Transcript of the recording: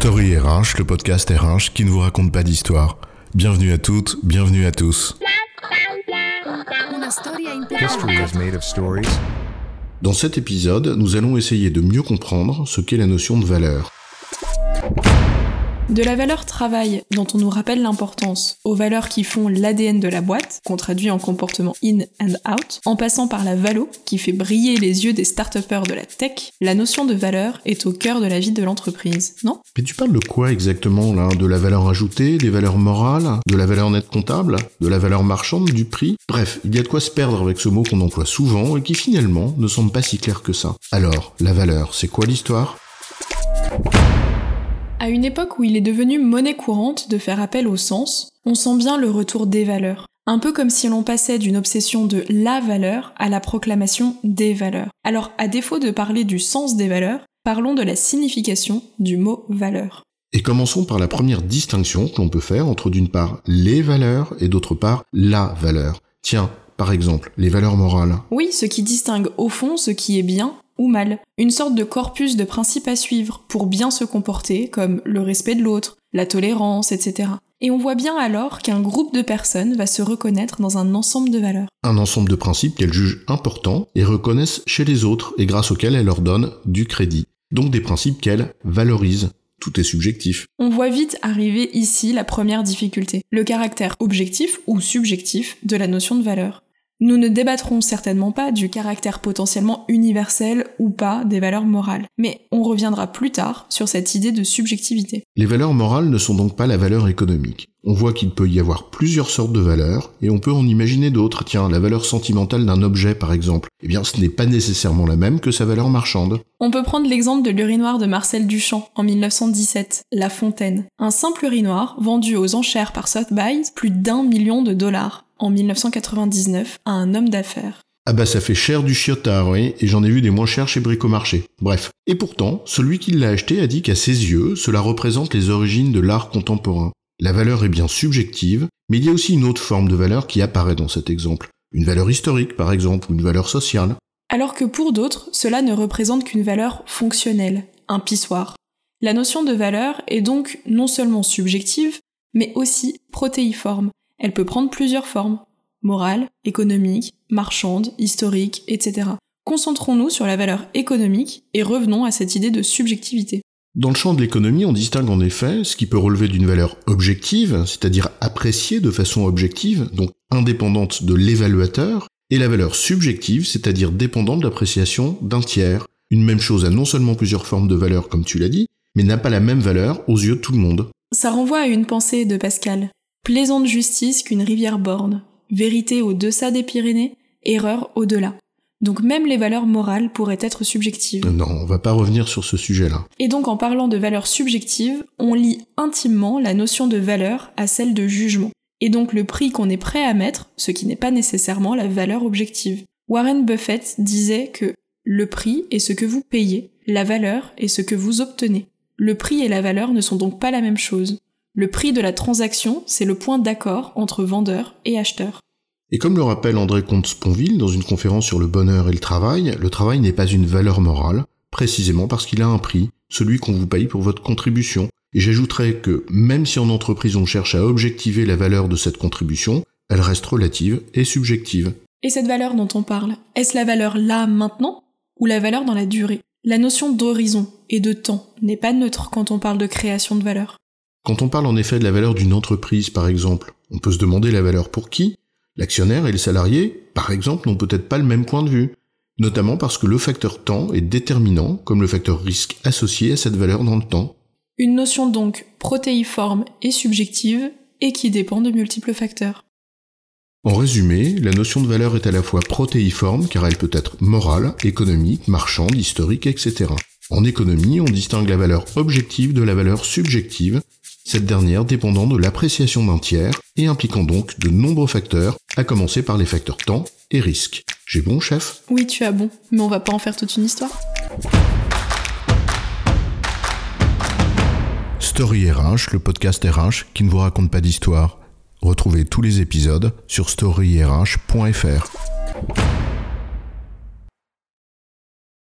Story RH, le podcast RH qui ne vous raconte pas d'histoire. Bienvenue à toutes, bienvenue à tous. Dans cet épisode, nous allons essayer de mieux comprendre ce qu'est la notion de valeur. De la valeur travail, dont on nous rappelle l'importance, aux valeurs qui font l'ADN de la boîte, qu'on traduit en comportement in and out, en passant par la valo, qui fait briller les yeux des start de la tech, la notion de valeur est au cœur de la vie de l'entreprise, non? Mais tu parles de quoi exactement là? De la valeur ajoutée, des valeurs morales, de la valeur nette comptable, de la valeur marchande, du prix? Bref, il y a de quoi se perdre avec ce mot qu'on emploie souvent et qui finalement ne semble pas si clair que ça. Alors, la valeur, c'est quoi l'histoire? À une époque où il est devenu monnaie courante de faire appel au sens, on sent bien le retour des valeurs. Un peu comme si l'on passait d'une obsession de la valeur à la proclamation des valeurs. Alors, à défaut de parler du sens des valeurs, parlons de la signification du mot valeur. Et commençons par la première distinction que l'on peut faire entre d'une part les valeurs et d'autre part la valeur. Tiens, par exemple, les valeurs morales. Oui, ce qui distingue au fond ce qui est bien ou mal. Une sorte de corpus de principes à suivre pour bien se comporter, comme le respect de l'autre, la tolérance, etc. Et on voit bien alors qu'un groupe de personnes va se reconnaître dans un ensemble de valeurs. Un ensemble de principes qu'elles jugent importants et reconnaissent chez les autres et grâce auxquels elles leur donnent du crédit. Donc des principes qu'elles valorisent. Tout est subjectif. On voit vite arriver ici la première difficulté, le caractère objectif ou subjectif de la notion de valeur. Nous ne débattrons certainement pas du caractère potentiellement universel ou pas des valeurs morales, mais on reviendra plus tard sur cette idée de subjectivité. Les valeurs morales ne sont donc pas la valeur économique. On voit qu'il peut y avoir plusieurs sortes de valeurs, et on peut en imaginer d'autres. Tiens, la valeur sentimentale d'un objet par exemple. Eh bien, ce n'est pas nécessairement la même que sa valeur marchande. On peut prendre l'exemple de l'urinoir de Marcel Duchamp en 1917, La Fontaine. Un simple urinoir vendu aux enchères par Sotheby's plus d'un million de dollars en 1999 à un homme d'affaires. Ah bah ça fait cher du chiotard, oui, et j'en ai vu des moins chers chez Bricomarché. Bref. Et pourtant, celui qui l'a acheté a dit qu'à ses yeux, cela représente les origines de l'art contemporain. La valeur est bien subjective, mais il y a aussi une autre forme de valeur qui apparaît dans cet exemple. Une valeur historique, par exemple, ou une valeur sociale. Alors que pour d'autres, cela ne représente qu'une valeur fonctionnelle, un pissoir. La notion de valeur est donc non seulement subjective, mais aussi protéiforme, elle peut prendre plusieurs formes morale, économique, marchande, historique, etc. Concentrons-nous sur la valeur économique et revenons à cette idée de subjectivité. Dans le champ de l'économie, on distingue en effet ce qui peut relever d'une valeur objective, c'est-à-dire appréciée de façon objective, donc indépendante de l'évaluateur, et la valeur subjective, c'est-à-dire dépendante de l'appréciation d'un tiers. Une même chose a non seulement plusieurs formes de valeur, comme tu l'as dit, mais n'a pas la même valeur aux yeux de tout le monde. Ça renvoie à une pensée de Pascal. Plaisante justice qu'une rivière borne, vérité au-deçà des Pyrénées, erreur au-delà. Donc même les valeurs morales pourraient être subjectives. Non, on va pas revenir sur ce sujet-là. Et donc en parlant de valeurs subjectives, on lie intimement la notion de valeur à celle de jugement. Et donc le prix qu'on est prêt à mettre, ce qui n'est pas nécessairement la valeur objective. Warren Buffett disait que le prix est ce que vous payez, la valeur est ce que vous obtenez. Le prix et la valeur ne sont donc pas la même chose. Le prix de la transaction, c'est le point d'accord entre vendeur et acheteur. Et comme le rappelle André Comte-Sponville dans une conférence sur le bonheur et le travail, le travail n'est pas une valeur morale, précisément parce qu'il a un prix, celui qu'on vous paye pour votre contribution. Et j'ajouterais que même si en entreprise on cherche à objectiver la valeur de cette contribution, elle reste relative et subjective. Et cette valeur dont on parle, est-ce la valeur là maintenant ou la valeur dans la durée? La notion d'horizon et de temps n'est pas neutre quand on parle de création de valeur. Quand on parle en effet de la valeur d'une entreprise, par exemple, on peut se demander la valeur pour qui? L'actionnaire et le salarié, par exemple, n'ont peut-être pas le même point de vue, notamment parce que le facteur temps est déterminant comme le facteur risque associé à cette valeur dans le temps. Une notion donc protéiforme et subjective et qui dépend de multiples facteurs. En résumé, la notion de valeur est à la fois protéiforme car elle peut être morale, économique, marchande, historique, etc. En économie, on distingue la valeur objective de la valeur subjective, cette dernière dépendant de l'appréciation d'un tiers et impliquant donc de nombreux facteurs, à commencer par les facteurs temps et risque. J'ai bon, chef? Oui, tu as bon, mais on va pas en faire toute une histoire. Story RH, le podcast RH qui ne vous raconte pas d'histoire. Retrouvez tous les épisodes sur storyrh.fr.